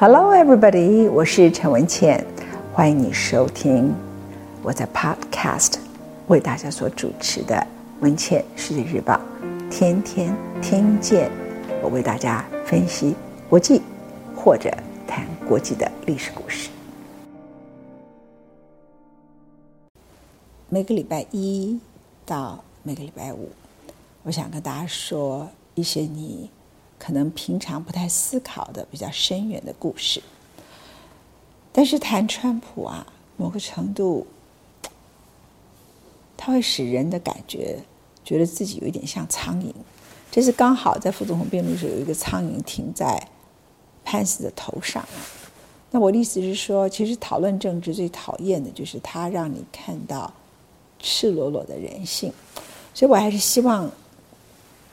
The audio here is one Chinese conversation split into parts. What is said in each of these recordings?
Hello, everybody！我是陈文茜，欢迎你收听我在 Podcast 为大家所主持的《文茜世界日报》，天天听见我为大家分析国际或者谈国际的历史故事。每个礼拜一到每个礼拜五，我想跟大家说一些你。可能平常不太思考的比较深远的故事，但是谈川普啊，某个程度，它会使人的感觉觉得自己有一点像苍蝇。这是刚好在副总统辩论的时候有一个苍蝇停在潘斯的头上。那我的意思是说，其实讨论政治最讨厌的就是他让你看到赤裸裸的人性，所以我还是希望。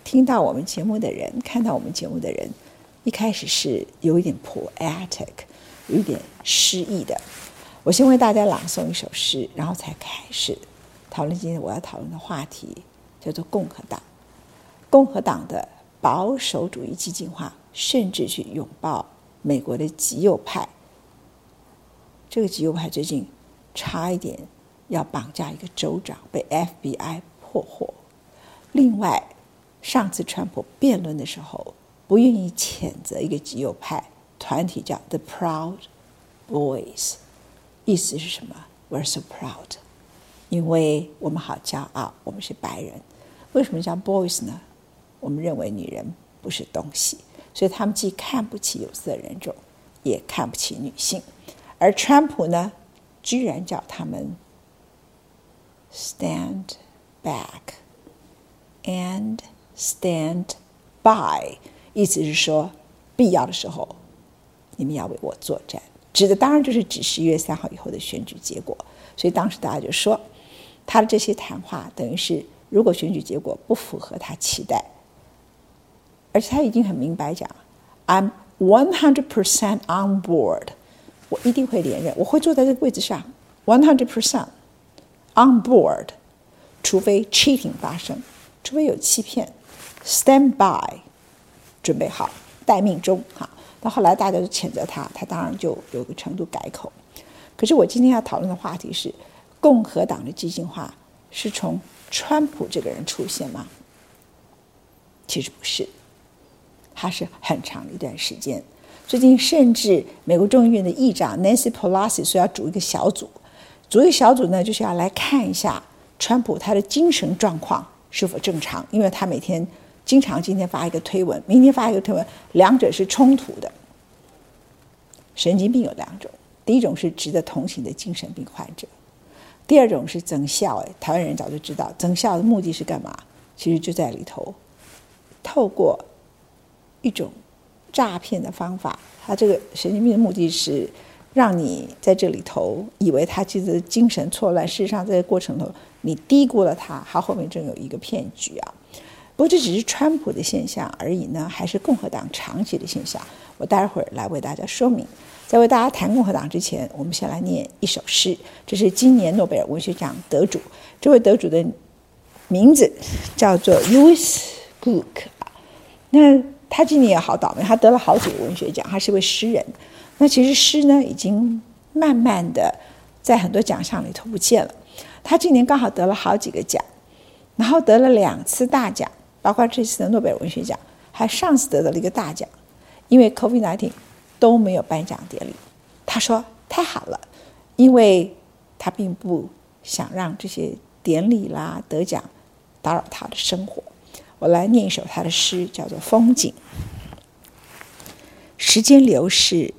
听到我们节目的人，看到我们节目的人，一开始是有一点 poetic，有一点诗意的。我先为大家朗诵一首诗，然后才开始讨论今天我要讨论的话题，叫做共和党。共和党的保守主义激进化，甚至去拥抱美国的极右派。这个极右派最近差一点要绑架一个州长，被 FBI 破获。另外。上次川普辩论的时候，不愿意谴责一个极右派团体叫 The Proud Boys，意思是什么？We're so proud，因为我们好骄傲，我们是白人。为什么叫 Boys 呢？我们认为女人不是东西，所以他们既看不起有色人种，也看不起女性。而川普呢，居然叫他们 Stand back and Stand by，意思是说，必要的时候，你们要为我作战。指的当然就是指十一月三号以后的选举结果。所以当时大家就说，他的这些谈话等于是，如果选举结果不符合他期待，而且他已经很明白讲，I'm one hundred percent on board，我一定会连任，我会坐在这个位置上，one hundred percent on board，除非 cheating 发生，除非有欺骗。Stand by，准备好，待命中。哈，到后来大家都谴责他，他当然就有个程度改口。可是我今天要讨论的话题是，共和党的激进化是从川普这个人出现吗？其实不是，他是很长的一段时间。最近甚至美国众议院的议长 Nancy Pelosi 说要组一个小组，组一个小组呢，就是要来看一下川普他的精神状况是否正常，因为他每天。经常今天发一个推文，明天发一个推文，两者是冲突的。神经病有两种，第一种是值得同情的精神病患者，第二种是增效。哎，台湾人早就知道，增效的目的是干嘛？其实就在里头，透过一种诈骗的方法，他这个神经病的目的是让你在这里头以为他其实精神错乱，事实上在这个过程头你低估了他，他后面正有一个骗局啊。不过这只是川普的现象而已呢，还是共和党长期的现象？我待会儿来为大家说明。在为大家谈共和党之前，我们先来念一首诗。这是今年诺贝尔文学奖得主，这位得主的名字叫做 Louis Gluck。那他今年也好倒霉，他得了好几个文学奖，他是一位诗人。那其实诗呢，已经慢慢的在很多奖项里头不见了。他今年刚好得了好几个奖，然后得了两次大奖。包括这次的诺贝尔文学奖，还上次得到了一个大奖，因为 COVID-19 都没有颁奖典礼。他说太好了，因为他并不想让这些典礼啦得奖打扰他的生活。我来念一首他的诗，叫做《风景》。时间流逝，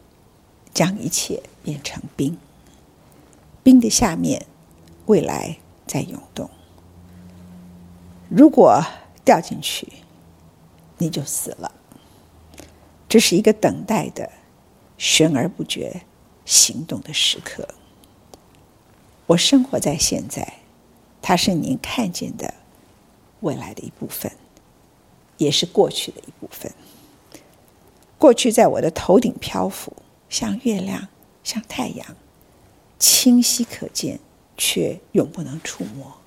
将一切变成冰，冰的下面，未来在涌动。如果掉进去，你就死了。这是一个等待的、悬而不决、行动的时刻。我生活在现在，它是您看见的未来的一部分，也是过去的一部分。过去在我的头顶漂浮，像月亮，像太阳，清晰可见，却永不能触摸。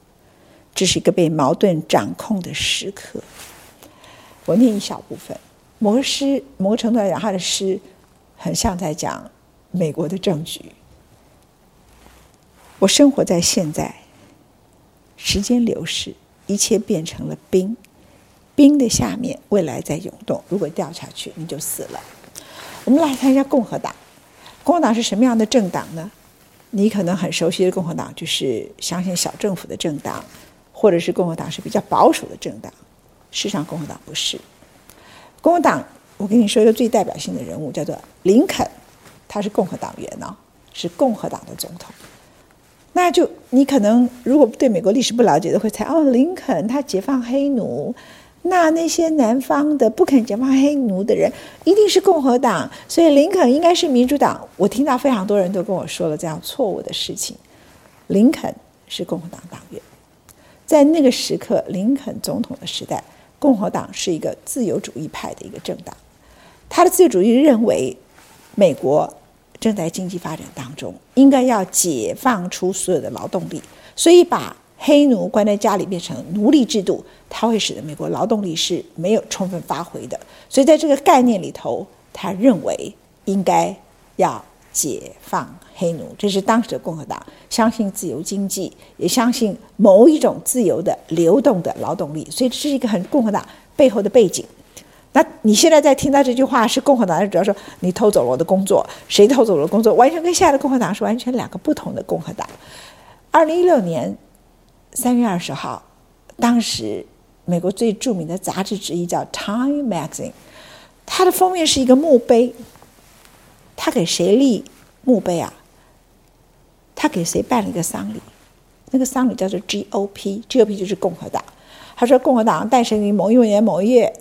这是一个被矛盾掌控的时刻。我念一小部分，某个诗，某个程度来讲，他的诗很像在讲美国的政局。我生活在现在，时间流逝，一切变成了冰，冰的下面未来在涌动。如果掉下去，你就死了。我们来看一下共和党。共和党是什么样的政党呢？你可能很熟悉的共和党就是相信小政府的政党，或者是共和党是比较保守的政党。事实上，共和党不是。共和党，我跟你说一个最代表性的人物，叫做林肯，他是共和党员呢、哦，是共和党的总统。那就你可能如果对美国历史不了解的会猜哦，林肯他解放黑奴，那那些南方的不肯解放黑奴的人一定是共和党，所以林肯应该是民主党。我听到非常多人都跟我说了这样错误的事情，林肯是共和党党员，在那个时刻，林肯总统的时代，共和党是一个自由主义派的一个政党，他的自由主义认为美国。正在经济发展当中，应该要解放出所有的劳动力，所以把黑奴关在家里变成奴隶制度，它会使得美国劳动力是没有充分发挥的。所以在这个概念里头，他认为应该要解放黑奴，这是当时的共和党相信自由经济，也相信某一种自由的流动的劳动力，所以这是一个很共和党背后的背景。那你现在在听到这句话，是共和党人主要说你偷走了我的工作，谁偷走了工作？完全跟现在的共和党是完全两个不同的共和党。二零一六年三月二十号，当时美国最著名的杂志之一叫《Time Magazine》，它的封面是一个墓碑。他给谁立墓碑啊？他给谁办了一个丧礼？那个丧礼叫做 GOP，GOP 就是共和党。他说共和党诞生于某一年某月。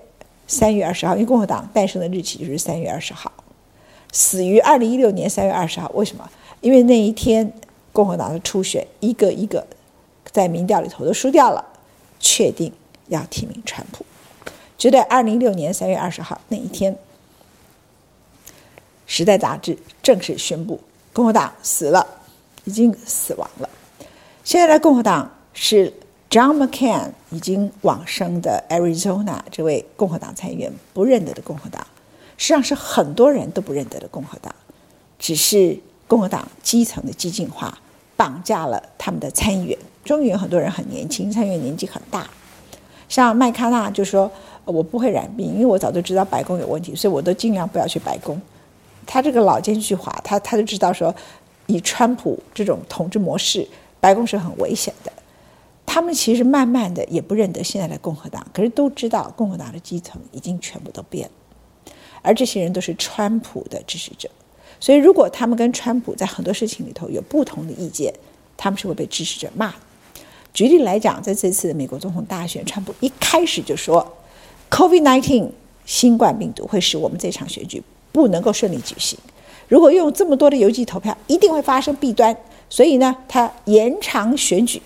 三月二十号，因为共和党诞生的日期就是三月二十号，死于二零一六年三月二十号。为什么？因为那一天共和党的初选一个一个在民调里头都输掉了，确定要提名川普。就在二零一六年三月二十号那一天，《时代》杂志正式宣布共和党死了，已经死亡了。现在的共和党是。John McCain 已经往生的 Arizona 这位共和党参议员不认得的共和党，实际上是很多人都不认得的共和党，只是共和党基层的激进化绑架了他们的参议员。众议员很多人很年轻，参议员年纪很大。像麦卡纳就说：“我不会染病，因为我早就知道白宫有问题，所以我都尽量不要去白宫。”他这个老奸巨猾，他他就知道说，以川普这种统治模式，白宫是很危险的。他们其实慢慢的也不认得现在的共和党，可是都知道共和党的基层已经全部都变了，而这些人都是川普的支持者，所以如果他们跟川普在很多事情里头有不同的意见，他们是会被支持者骂的。举例来讲，在这次的美国总统大选，川普一开始就说，COVID-19 新冠病毒会使我们这场选举不能够顺利举行，如果用这么多的邮寄投票，一定会发生弊端，所以呢，他延长选举。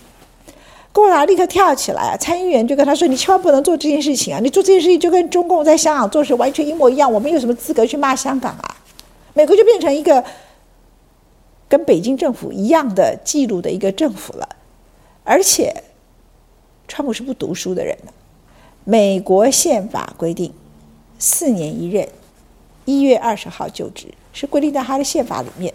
共和党立刻跳起来啊！参议员就跟他说：“你千万不能做这件事情啊！你做这件事情就跟中共在香港做事完全一模一样。我们有什么资格去骂香港啊？”美国就变成一个跟北京政府一样的记录的一个政府了。而且，川普是不读书的人。美国宪法规定四年一任，一月二十号就职，是规定在他的宪法里面。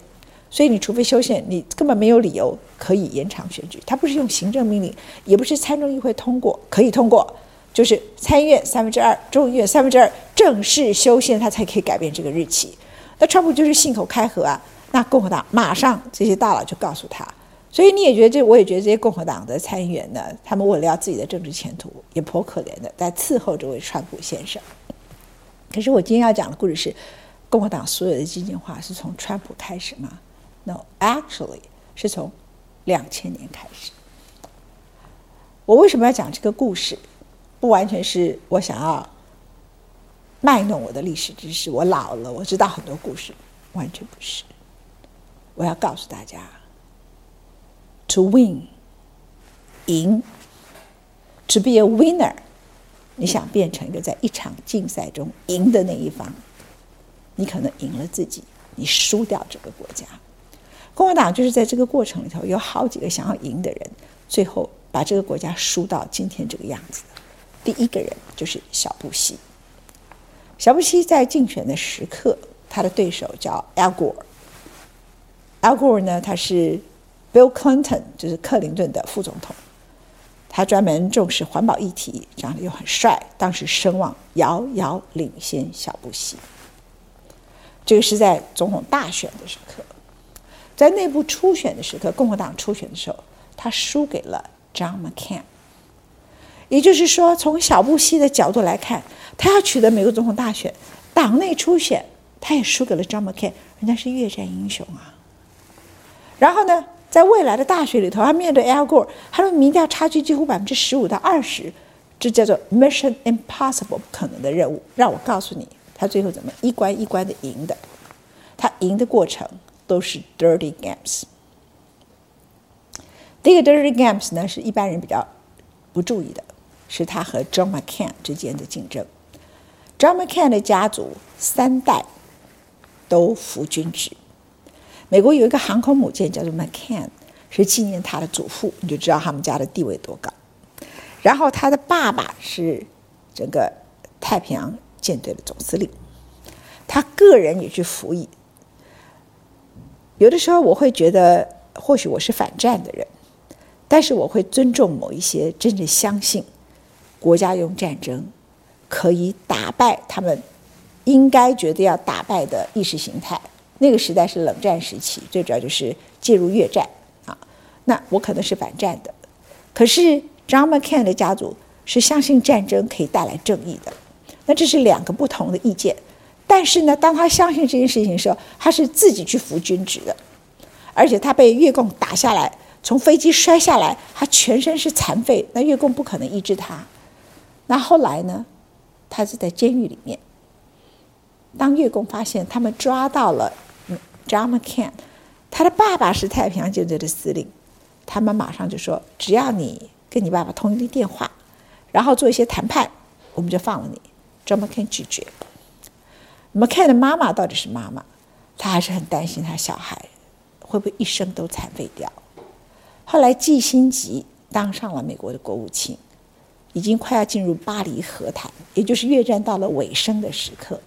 所以你除非修宪，你根本没有理由可以延长选举。他不是用行政命令，也不是参众议会通过可以通过，就是参议院三分之二，众议院三分之二正式修宪，他才可以改变这个日期。那川普就是信口开河啊！那共和党马上这些大佬就告诉他，所以你也觉得这，我也觉得这些共和党的参议员呢，他们为了要自己的政治前途，也颇可怜的在伺候这位川普先生。可是我今天要讲的故事是，共和党所有的激进化是从川普开始吗？No, actually 是从两千年开始。我为什么要讲这个故事？不完全是我想要卖弄我的历史知识。我老了，我知道很多故事，完全不是。我要告诉大家，to win，赢，to be a winner，你想变成一个在一场竞赛中赢的那一方，你可能赢了自己，你输掉这个国家。共和党就是在这个过程里头，有好几个想要赢的人，最后把这个国家输到今天这个样子。第一个人就是小布希。小布希在竞选的时刻，他的对手叫 Al Gore。Al Gore 呢，他是 Bill Clinton，就是克林顿的副总统。他专门重视环保议题，长得又很帅，当时声望遥遥领先小布希。这个是在总统大选的时刻，在内部初选的时刻，共和党初选的时候，他输给了 John McCain。也就是说，从小布希的角度来看，他要取得美国总统大选，党内初选，他也输给了 John McCain，人家是越战英雄啊。然后呢，在未来的大学里头，他面对 Al Gore，他的民调差距几乎百分之十五到二十，这叫做 Mission Impossible 不可能的任务。让我告诉你，他最后怎么一关一关的赢的？他赢的过程都是 Dirty Games。这个 Dirty Games 呢，是一般人比较不注意的，是他和 John McCain 之间的竞争。John McCain 的家族三代都服军职。美国有一个航空母舰叫做 McCain，是纪念他的祖父，你就知道他们家的地位多高。然后他的爸爸是整个太平洋舰队的总司令，他个人也去服役。有的时候我会觉得，或许我是反战的人，但是我会尊重某一些真正相信国家用战争可以打败他们应该觉得要打败的意识形态。那个时代是冷战时期，最主要就是介入越战啊。那我可能是反战的，可是 John McCain 的家族是相信战争可以带来正义的。那这是两个不同的意见。但是呢，当他相信这件事情的时候，他是自己去服军职的，而且他被越共打下来，从飞机摔下来，他全身是残废，那越共不可能医治他。那后来呢，他是在监狱里面。当越共发现他们抓到了。John McCain，他的爸爸是太平洋舰队的司令，他们马上就说：“只要你跟你爸爸通一个电话，然后做一些谈判，我们就放了你。” John McCain 拒绝。McCain 的妈妈到底是妈妈，她还是很担心他小孩会不会一生都残废掉。后来季辛吉当上了美国的国务卿，已经快要进入巴黎和谈，也就是越战到了尾声的时刻。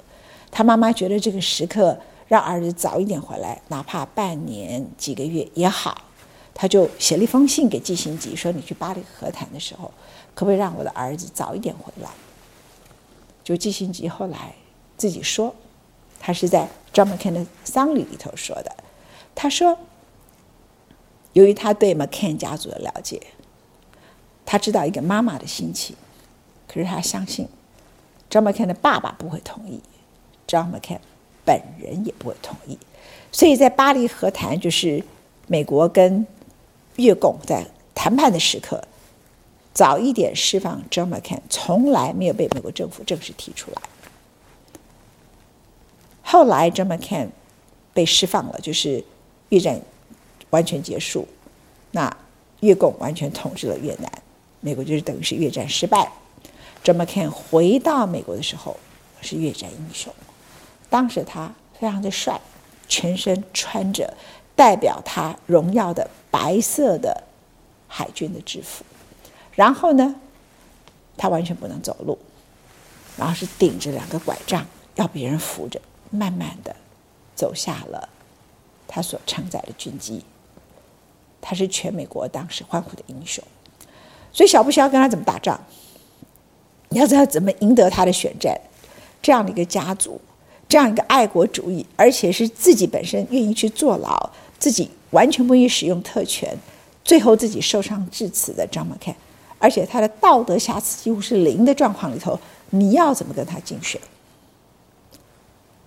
他妈妈觉得这个时刻。让儿子早一点回来，哪怕半年几个月也好。他就写了一封信给季辛吉，说：“你去巴黎和谈的时候，可不可以让我的儿子早一点回来？”就季辛吉后来自己说，他是在 John McCain 的丧礼里头说的。他说：“由于他对 McCain 家族的了解，他知道一个妈妈的心情，可是他相信 John McCain 的爸爸不会同意。John McCain。”本人也不会同意，所以在巴黎和谈，就是美国跟越共在谈判的时刻，早一点释放 John McCain，从来没有被美国政府正式提出来。后来 John McCain 被释放了，就是越战完全结束，那越共完全统治了越南，美国就是等于是越战失败。John McCain 回到美国的时候，是越战英雄。当时他非常的帅，全身穿着代表他荣耀的白色的海军的制服，然后呢，他完全不能走路，然后是顶着两个拐杖，要别人扶着，慢慢的走下了他所承载的军机。他是全美国当时欢呼的英雄，所以小布希要跟他怎么打仗？你要知道怎么赢得他的选战，这样的一个家族。这样一个爱国主义，而且是自己本身愿意去坐牢，自己完全不愿意使用特权，最后自己受伤致死的 John McCain，而且他的道德瑕疵几乎是零的状况里头，你要怎么跟他竞选？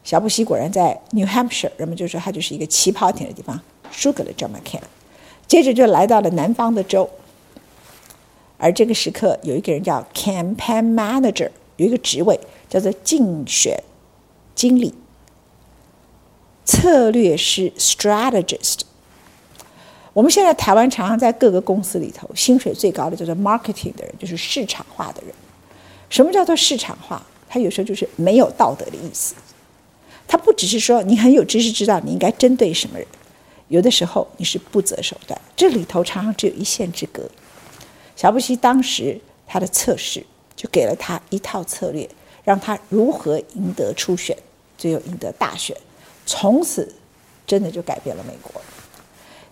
小布希果然在 New Hampshire，人们就说他就是一个起跑点的地方，输给了 John McCain，接着就来到了南方的州，而这个时刻有一个人叫 Campaign Manager，有一个职位叫做竞选。经理、策略师 （strategist）。我们现在台湾常常在各个公司里头，薪水最高的叫做 marketing 的人，就是市场化的人。什么叫做市场化？他有时候就是没有道德的意思。他不只是说你很有知识，知道你应该针对什么人，有的时候你是不择手段。这里头常常只有一线之隔。小布希当时他的测试就给了他一套策略，让他如何赢得初选。最后赢得大选，从此真的就改变了美国。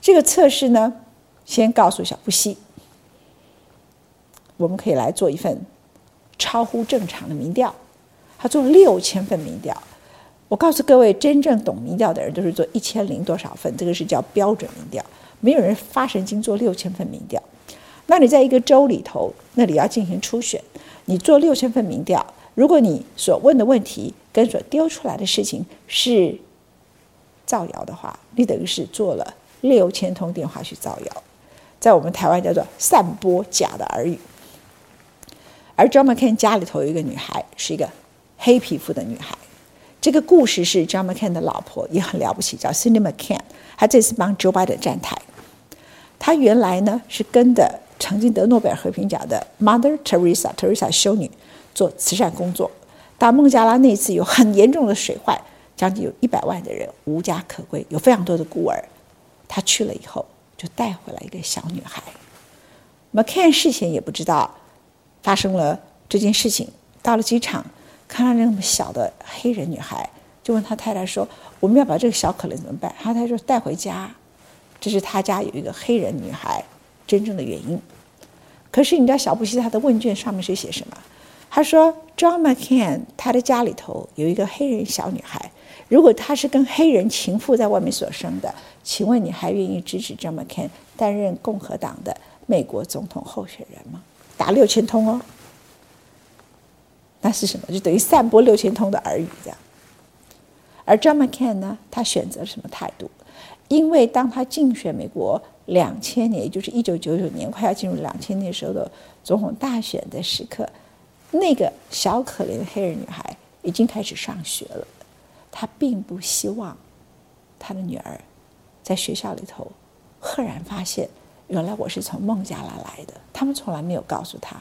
这个测试呢，先告诉小布希，我们可以来做一份超乎正常的民调。他做六千份民调。我告诉各位，真正懂民调的人都是做一千零多少份，这个是叫标准民调。没有人发神经做六千份民调。那你在一个州里头，那里要进行初选，你做六千份民调，如果你所问的问题跟所丢出来的事情是造谣的话，你等于是做了六千通电话去造谣，在我们台湾叫做散播假的耳语。而 John McCain 家里头有一个女孩，是一个黑皮肤的女孩。这个故事是 John McCain 的老婆也很了不起，叫 Cindy McCain。她这次帮 Joe Biden 站台。她原来呢是跟的曾经得诺贝尔和平奖的 Mother Teresa Teresa 修女做慈善工作。到孟加拉那一次有很严重的水患，将近有一百万的人无家可归，有非常多的孤儿。他去了以后，就带回来一个小女孩。McCain 事先也不知道发生了这件事情，到了机场。看到那么小的黑人女孩，就问他太太说：“我们要把这个小可怜怎么办？”他太太说：“带回家。”这是他家有一个黑人女孩真正的原因。可是你知道小布希他的问卷上面是写什么？他说：“John McCain 他的家里头有一个黑人小女孩，如果他是跟黑人情妇在外面所生的，请问你还愿意支持 John McCain 担任共和党的美国总统候选人吗？”打六千通哦。那是什么？就等于散播六千通的耳语这样。而 John McCain 呢，他选择什么态度？因为当他竞选美国两千年，也就是一九九九年快要进入两千年时候的总统大选的时刻，那个小可怜的黑人女孩已经开始上学了。她并不希望她的女儿在学校里头赫然发现，原来我是从孟加拉来的。他们从来没有告诉她，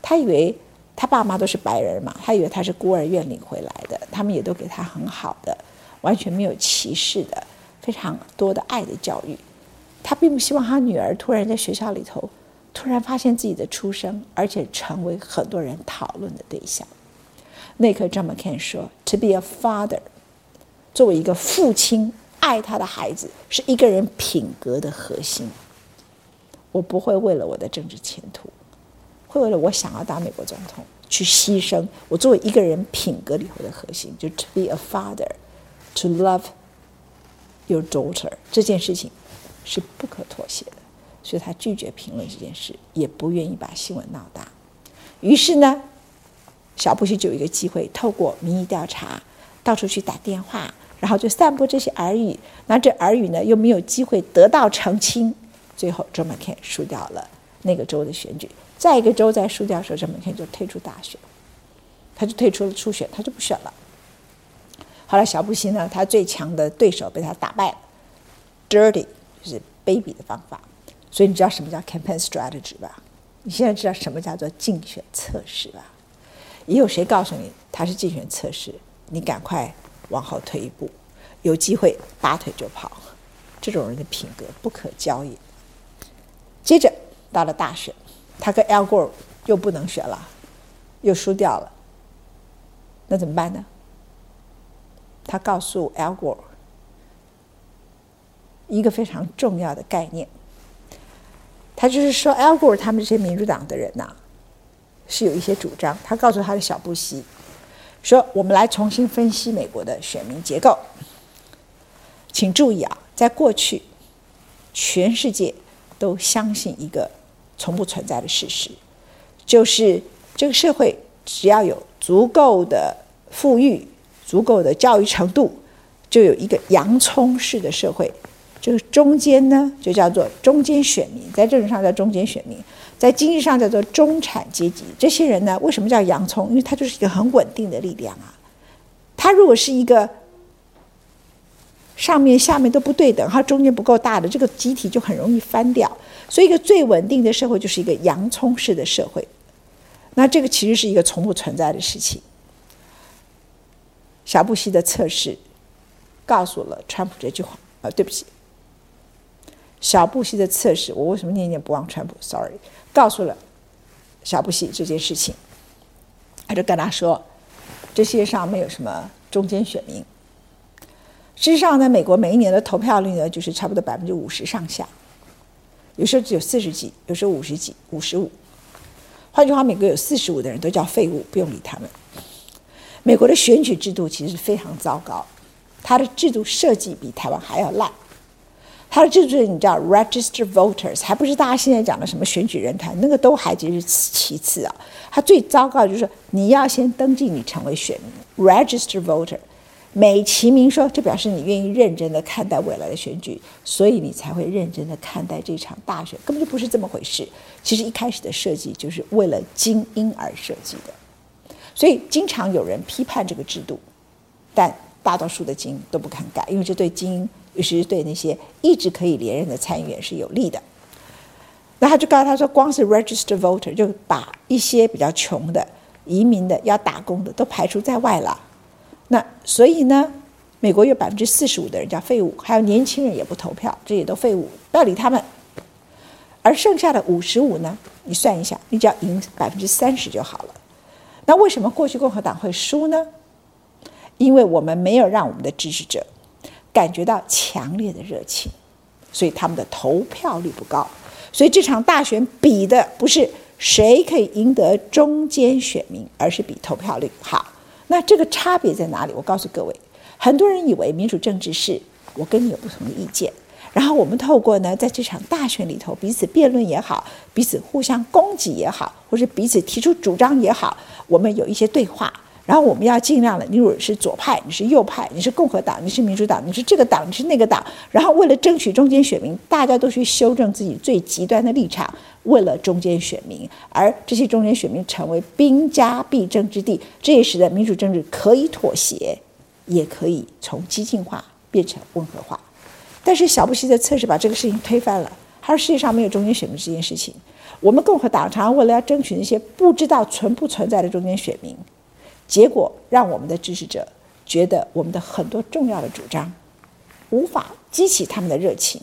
她以为。她爸妈都是白人嘛，她以为她是孤儿院领回来的，他们也都给她很好的，完全没有歧视的，非常多的爱的教育。他并不希望他女儿突然在学校里头，突然发现自己的出生，而且成为很多人讨论的对象。那刻，John McCain 说：“To be a father，作为一个父亲，爱他的孩子，是一个人品格的核心。我不会为了我的政治前途。”会为了我想要当美国总统去牺牲我作为一个人品格里头的核心，就 to be a father, to love your daughter 这件事情是不可妥协的，所以他拒绝评论这件事，也不愿意把新闻闹大。于是呢，小布希就有一个机会，透过民意调查到处去打电话，然后就散播这些耳语。那这耳语呢，又没有机会得到澄清，最后 John McCain 输掉了那个州的选举。再一个州在输掉的时候，这每天就退出大选，他就退出了初选，他就不选了。后来小布希呢，他最强的对手被他打败了，dirty 就是卑鄙的方法。所以你知道什么叫 campaign strategy 吧？你现在知道什么叫做竞选测试吧？也有谁告诉你他是竞选测试？你赶快往后退一步，有机会拔腿就跑。这种人的品格不可交易。接着到了大选。他跟 Al Gore 又不能选了，又输掉了，那怎么办呢？他告诉 Al Gore 一个非常重要的概念，他就是说 Al Gore 他们这些民主党的人呐、是有一些主张。他告诉他的小布希说：“我们来重新分析美国的选民结构，请注意啊，在过去，全世界都相信一个。”从不存在的事实，就是这个社会只要有足够的富裕、足够的教育程度，就有一个洋葱式的社会。这个中间呢，就叫做中间选民，在政治上叫中间选民，在经济上叫做中产阶级。这些人呢，为什么叫洋葱？因为它就是一个很稳定的力量啊。它如果是一个上面下面都不对等，它中间不够大的这个集体，就很容易翻掉。所以，一个最稳定的社会就是一个洋葱式的社会。那这个其实是一个从不存在的事情。小布希的测试告诉了川普这句话。啊，对不起，小布希的测试，我为什么念念不忘川普？Sorry，告诉了小布希这件事情。他就跟他说：“这世界上没有什么中间选民。”事实上呢，美国每一年的投票率呢，就是差不多百分之五十上下，有时候只有四十几，有时候五十几，五十五。换句话，美国有四十五的人都叫废物，不用理他们。美国的选举制度其实非常糟糕，它的制度设计比台湾还要烂。它的制度你知道，register voters，还不是大家现在讲的什么选举人团，那个都还只是其次啊。它最糟糕的就是，你要先登记你成为选民，register voter。美其名说，这表示你愿意认真的看待未来的选举，所以你才会认真的看待这场大选，根本就不是这么回事。其实一开始的设计就是为了精英而设计的，所以经常有人批判这个制度，但大多数的精英都不肯改，因为这对精英，其是对那些一直可以连任的参议员是有利的。那他就告诉他说，光是 register voter 就把一些比较穷的移民的要打工的都排除在外了。那所以呢，美国有百分之四十五的人叫废物，还有年轻人也不投票，这也都废物，不要理他们。而剩下的五十五呢，你算一下，你只要赢百分之三十就好了。那为什么过去共和党会输呢？因为我们没有让我们的支持者感觉到强烈的热情，所以他们的投票率不高。所以这场大选比的不是谁可以赢得中间选民，而是比投票率好。那这个差别在哪里？我告诉各位，很多人以为民主政治是我跟你有不同的意见，然后我们透过呢，在这场大选里头彼此辩论也好，彼此互相攻击也好，或者彼此提出主张也好，我们有一些对话，然后我们要尽量的，你如果是左派，你是右派，你是共和党，你是民主党，你是这个党，你是那个党，然后为了争取中间选民，大家都去修正自己最极端的立场。为了中间选民，而这些中间选民成为兵家必争之地，这也使得民主政治可以妥协，也可以从激进化变成温和化。但是小布希的测试把这个事情推翻了，他说世界上没有中间选民这件事情。我们共和党常常为了要争取那些不知道存不存在的中间选民，结果让我们的支持者觉得我们的很多重要的主张无法激起他们的热情，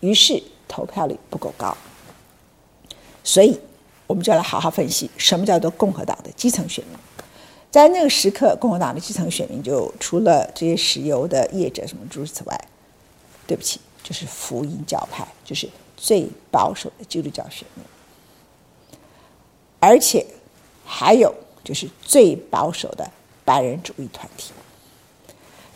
于是投票率不够高。所以，我们就来好好分析什么叫做共和党的基层选民。在那个时刻，共和党的基层选民就除了这些石油的业者什么诸如此外，对不起，就是福音教派，就是最保守的基督教选民，而且还有就是最保守的白人主义团体，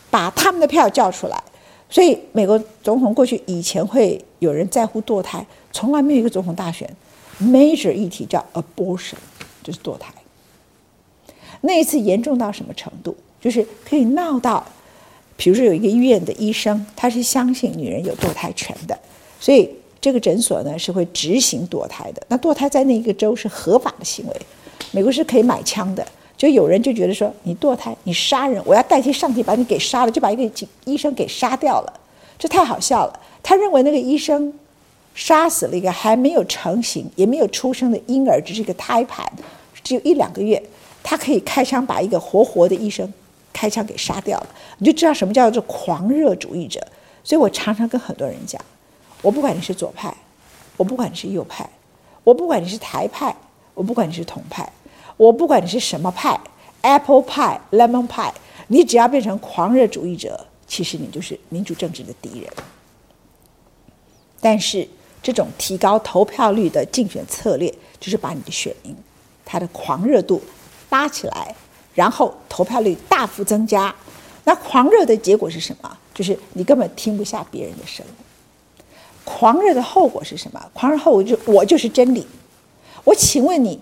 把他们的票叫出来。所以，美国总统过去以前会有人在乎堕胎，从来没有一个总统大选。Major 议题叫 abortion，就是堕胎。那一次严重到什么程度？就是可以闹到，比如说有一个医院的医生，他是相信女人有堕胎权的，所以这个诊所呢是会执行堕胎的。那堕胎在那一个州是合法的行为，美国是可以买枪的。就有人就觉得说，你堕胎，你杀人，我要代替上帝把你给杀了，就把一个医生给杀掉了，这太好笑了。他认为那个医生。杀死了一个还没有成型、也没有出生的婴儿，只是一个胎盘，只有一两个月，他可以开枪把一个活活的医生开枪给杀掉了。你就知道什么叫做狂热主义者。所以我常常跟很多人讲，我不管你是左派，我不管你是右派，我不管你是台派，我不管你是统派，我不管你是什么派，Apple 派、Lemon 派，你只要变成狂热主义者，其实你就是民主政治的敌人。但是。这种提高投票率的竞选策略，就是把你的选民他的狂热度拉起来，然后投票率大幅增加。那狂热的结果是什么？就是你根本听不下别人的声音。狂热的后果是什么？狂热后果就我就是真理。我请问你，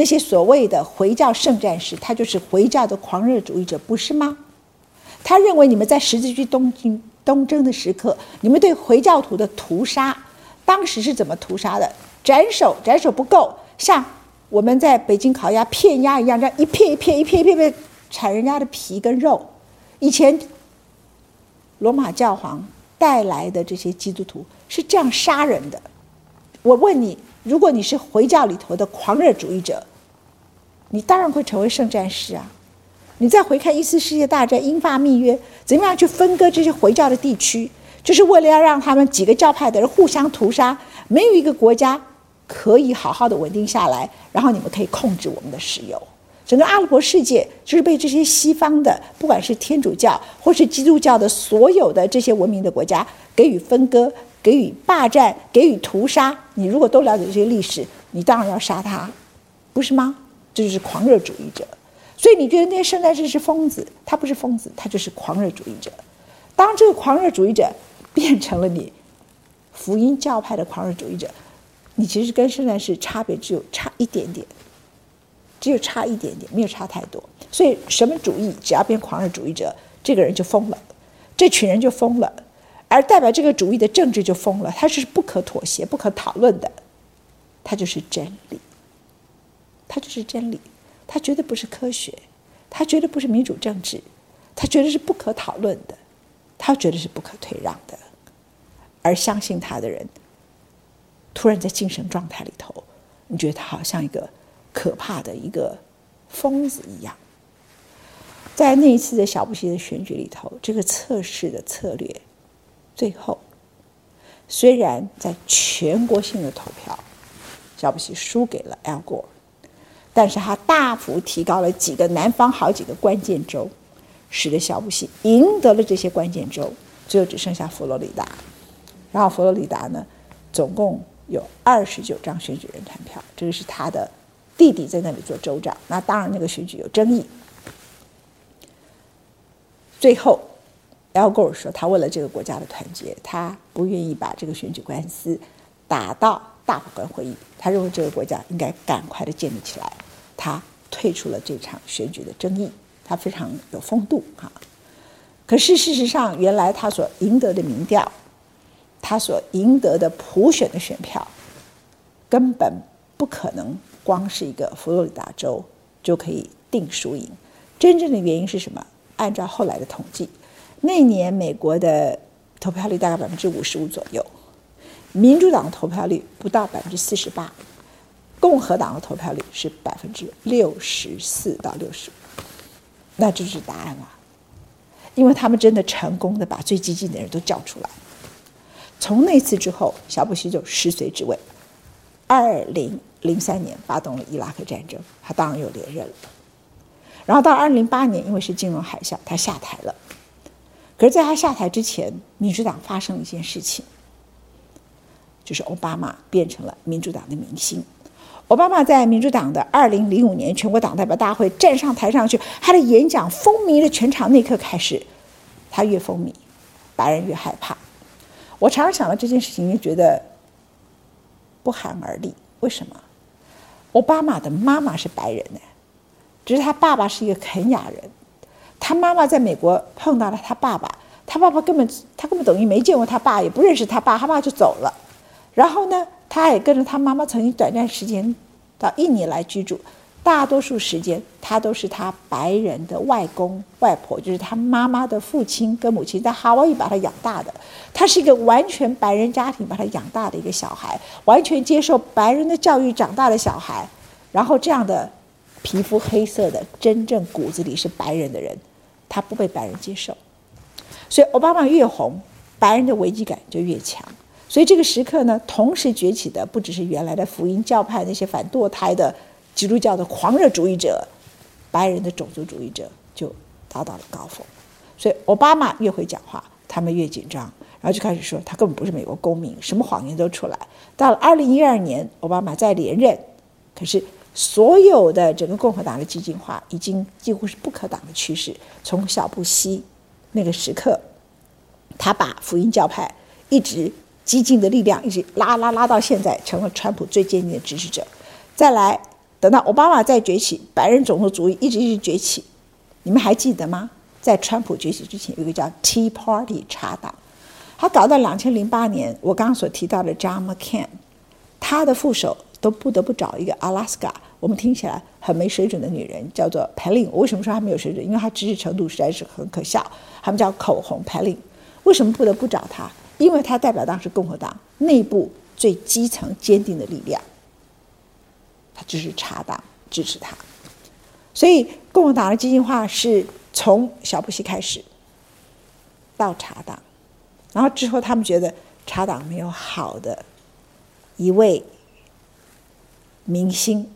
那些所谓的回教圣战士，他就是回教的狂热主义者，不是吗？他认为你们在十字军东征东征的时刻，你们对回教徒的屠杀。当时是怎么屠杀的？斩首，斩首不够，像我们在北京烤鸭片鸭一样，这样一片一片一片一片片铲人家的皮跟肉。以前罗马教皇带来的这些基督徒是这样杀人的。我问你，如果你是回教里头的狂热主义者，你当然会成为圣战士啊！你再回看一次世界大战，英法密约，怎么样去分割这些回教的地区？就是为了要让他们几个教派的人互相屠杀，没有一个国家可以好好的稳定下来，然后你们可以控制我们的石油。整个阿拉伯世界就是被这些西方的，不管是天主教或是基督教的所有的这些文明的国家给予分割、给予霸占、给予屠杀。你如果都了解这些历史，你当然要杀他，不是吗？这就是狂热主义者。所以你觉得那些圣战士是疯子？他不是疯子，他就是狂热主义者。当这个狂热主义者变成了你福音教派的狂热主义者，你其实跟圣战士差别只有差一点点，只有差一点点，没有差太多。所以什么主义只要变狂热主义者，这个人就疯了，这群人就疯了，而代表这个主义的政治就疯了，它是不可妥协、不可讨论的，它就是真理，它就是真理。他绝对不是科学，他绝对不是民主政治，他绝对是不可讨论的，他绝对是不可退让的。而相信他的人，突然在精神状态里头，你觉得他好像一个可怕的一个疯子一样。在那一次的小布希的选举里头，这个测试的策略，最后虽然在全国性的投票，小布希输给了 Al Gore。但是他大幅提高了几个南方好几个关键州，使得小布希赢得了这些关键州，最后只剩下佛罗里达。然后佛罗里达呢，总共有二十九张选举人团票，这个是他的弟弟在那里做州长。那当然那个选举有争议。最后，Al Gore 说他为了这个国家的团结，他不愿意把这个选举官司打到大法官会议。他认为这个国家应该赶快的建立起来，他退出了这场选举的争议，他非常有风度哈。可是事实上，原来他所赢得的民调，他所赢得的普选的选票，根本不可能光是一个佛罗里达州就可以定输赢。真正的原因是什么？按照后来的统计，那年美国的投票率大概百分之五十五左右。民主党的投票率不到百分之四十八，共和党的投票率是百分之六十四到六十五，那这就是答案了，因为他们真的成功的把最激进的人都叫出来。从那次之后，小布希就食髓知味。二零零三年发动了伊拉克战争，他当然又连任了。然后到二零零八年，因为是金融海啸，他下台了。可是，在他下台之前，民主党发生了一件事情。就是奥巴马变成了民主党的明星。奥巴马在民主党的二零零五年全国党代表大会站上台上去，他的演讲风靡了全场。那一刻开始，他越风靡，白人越害怕。我常常想到这件事情，就觉得不寒而栗。为什么？奥巴马的妈妈是白人呢，只是他爸爸是一个肯亚人。他妈妈在美国碰到了他爸爸，他爸爸根本他根本等于没见过他爸，也不认识他爸，他爸就走了。然后呢，他也跟着他妈妈曾经短暂时间到印尼来居住，大多数时间他都是他白人的外公外婆，就是他妈妈的父亲跟母亲在夏威夷把他养大的。他是一个完全白人家庭把他养大的一个小孩，完全接受白人的教育长大的小孩。然后这样的皮肤黑色的，真正骨子里是白人的人，他不被白人接受。所以奥巴马越红，白人的危机感就越强。所以这个时刻呢，同时崛起的不只是原来的福音教派那些反堕胎的基督教的狂热主义者，白人的种族主义者就达到了高峰。所以奥巴马越会讲话，他们越紧张，然后就开始说他根本不是美国公民，什么谎言都出来。到了二零一二年，奥巴马再连任，可是所有的整个共和党的激进化已经几乎是不可挡的趋势。从小布希那个时刻，他把福音教派一直。激进的力量一直拉拉拉到现在，成了川普最坚定的支持者。再来，等到奥巴马再崛起，白人种族主义一直一直崛起。你们还记得吗？在川普崛起之前，有个叫 Tea Party 茶党，他搞到两千零八年，我刚刚所提到的 John McCain，他的副手都不得不找一个 Alaska，我们听起来很没水准的女人，叫做 Palin。我为什么说她没有水准？因为她知识程度实在是很可笑。他们叫口红 Palin，为什么不得不找她？因为他代表当时共和党内部最基层坚定的力量，他支持茶党，支持他，所以共和党的激进化是从小布希开始到茶党，然后之后他们觉得茶党没有好的一位明星，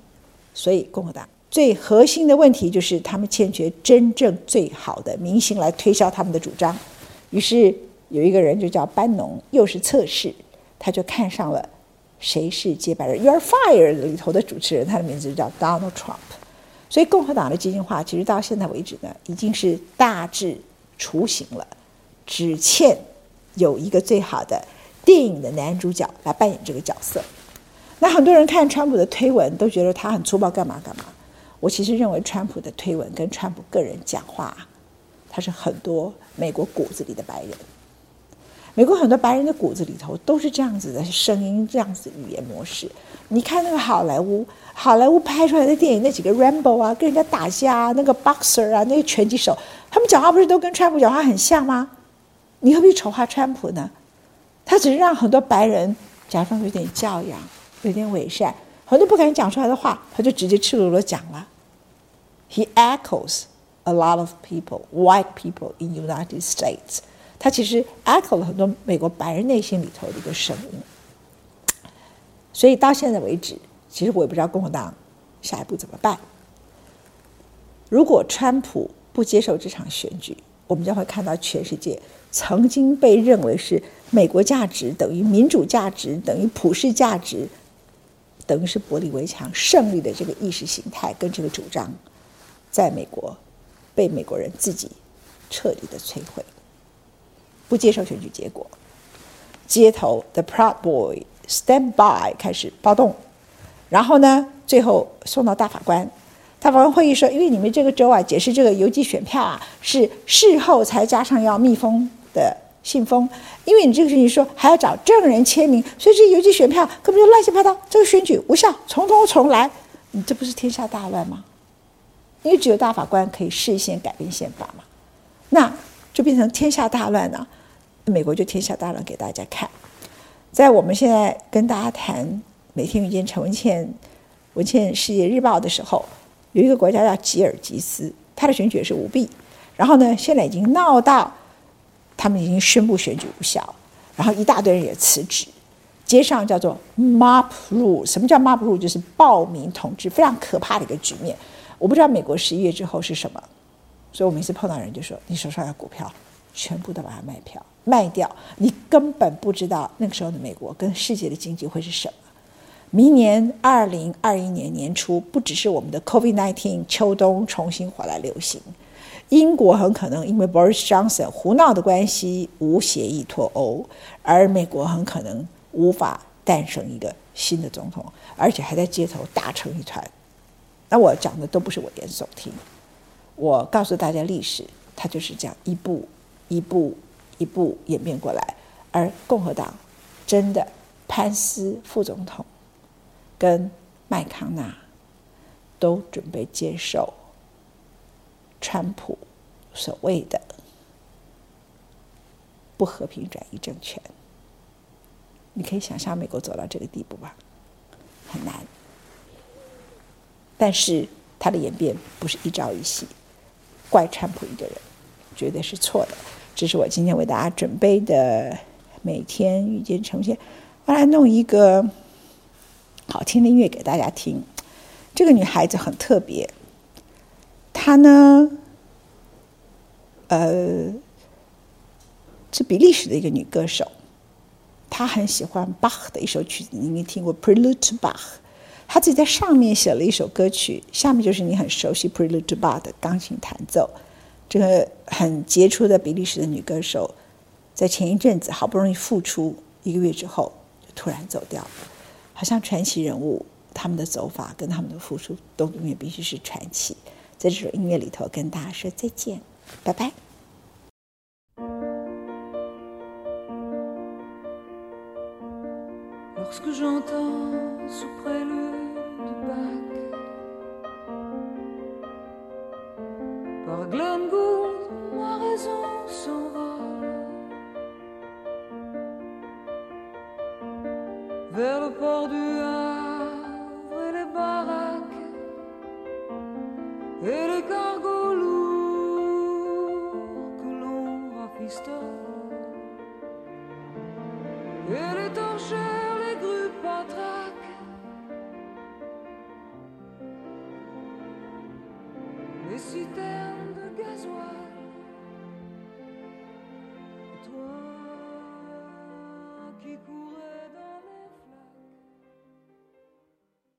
所以共和党最核心的问题就是他们欠缺真正最好的明星来推销他们的主张。于是有一个人就叫班农，又是测试，他就看上了谁是接班人。You're fired 里头的主持人，他的名字就叫 Donald Trump。所以共和党的激进化其实到现在为止呢，已经是大致雏形了，只欠有一个最好的电影的男主角来扮演这个角色。那很多人看川普的推文都觉得他很粗暴，干嘛干嘛。我其实认为，川普的推文跟川普个人讲话，他是很多美国骨子里的白人。美国很多白人的骨子里头都是这样子的声音，这样子的语言模式。你看那个好莱坞，好莱坞拍出来的电影，那几个 Rambo 啊，跟人家打架啊，那个 Boxer 啊，那个拳击手，他们讲话不是都跟川普讲话很像吗？你何必丑化川普呢？他只是让很多白人假装有点教养，有点伪善，很多不敢讲出来的话，他就直接赤裸裸讲了。He echoes a lot of people, white people in United States。他其实 echo 了很多美国白人内心里头的一个声音。所以到现在为止，其实我也不知道共和党下一步怎么办。如果川普不接受这场选举，我们将会看到全世界曾经被认为是美国价值等于民主价值等于普世价值，等于是玻利维强胜利的这个意识形态跟这个主张。在美国，被美国人自己彻底的摧毁，不接受选举结果，街头 The Proud Boy Stand By 开始暴动，然后呢，最后送到大法官，大法官会议说，因为你们这个州啊，解释这个邮寄选票啊，是事后才加上要密封的信封，因为你这个事情说还要找证人签名，所以这邮寄选票根本就乱七八糟，这个选举无效，从头重来，你这不是天下大乱吗？因为只有大法官可以事先改变宪法嘛，那就变成天下大乱了。美国就天下大乱给大家看。在我们现在跟大家谈每天遇见陈文茜、文茜世界日报的时候，有一个国家叫吉尔吉斯，他的选举也是舞弊。然后呢，现在已经闹到他们已经宣布选举无效，然后一大堆人也辞职，街上叫做 mob rule。什么叫 mob rule？就是暴民统治，非常可怕的一个局面。我不知道美国十一月之后是什么，所以我每次碰到人就说：“你手上的股票，全部都把它卖票卖掉。你根本不知道那个时候的美国跟世界的经济会是什么。明年二零二一年年初，不只是我们的 COVID-19 秋冬重新回来流行，英国很可能因为 Boris Johnson 胡闹的关系无协议脱欧，而美国很可能无法诞生一个新的总统，而且还在街头打成一团。”那我讲的都不是危言耸听，我告诉大家历史，它就是这样一步一步一步演变过来。而共和党真的潘斯副总统跟麦康纳都准备接受川普所谓的不和平转移政权。你可以想象美国走到这个地步吧？很难。但是它的演变不是一朝一夕，怪川普一个人，绝对是错的。这是我今天为大家准备的每天遇见呈现。我来弄一个好听的音乐给大家听。这个女孩子很特别，她呢，呃，是比利时的一个女歌手，她很喜欢巴赫的一首曲子，你没听过《Prelude to Bach》？她自己在上面写了一首歌曲，下面就是你很熟悉《Prelude to Bach》的钢琴弹奏。这个很杰出的比利时的女歌手，在前一阵子好不容易复出一个月之后，就突然走掉了。好像传奇人物，他们的走法跟他们的付出都永远必须是传奇。在这首音乐里头，跟大家说再见，拜拜。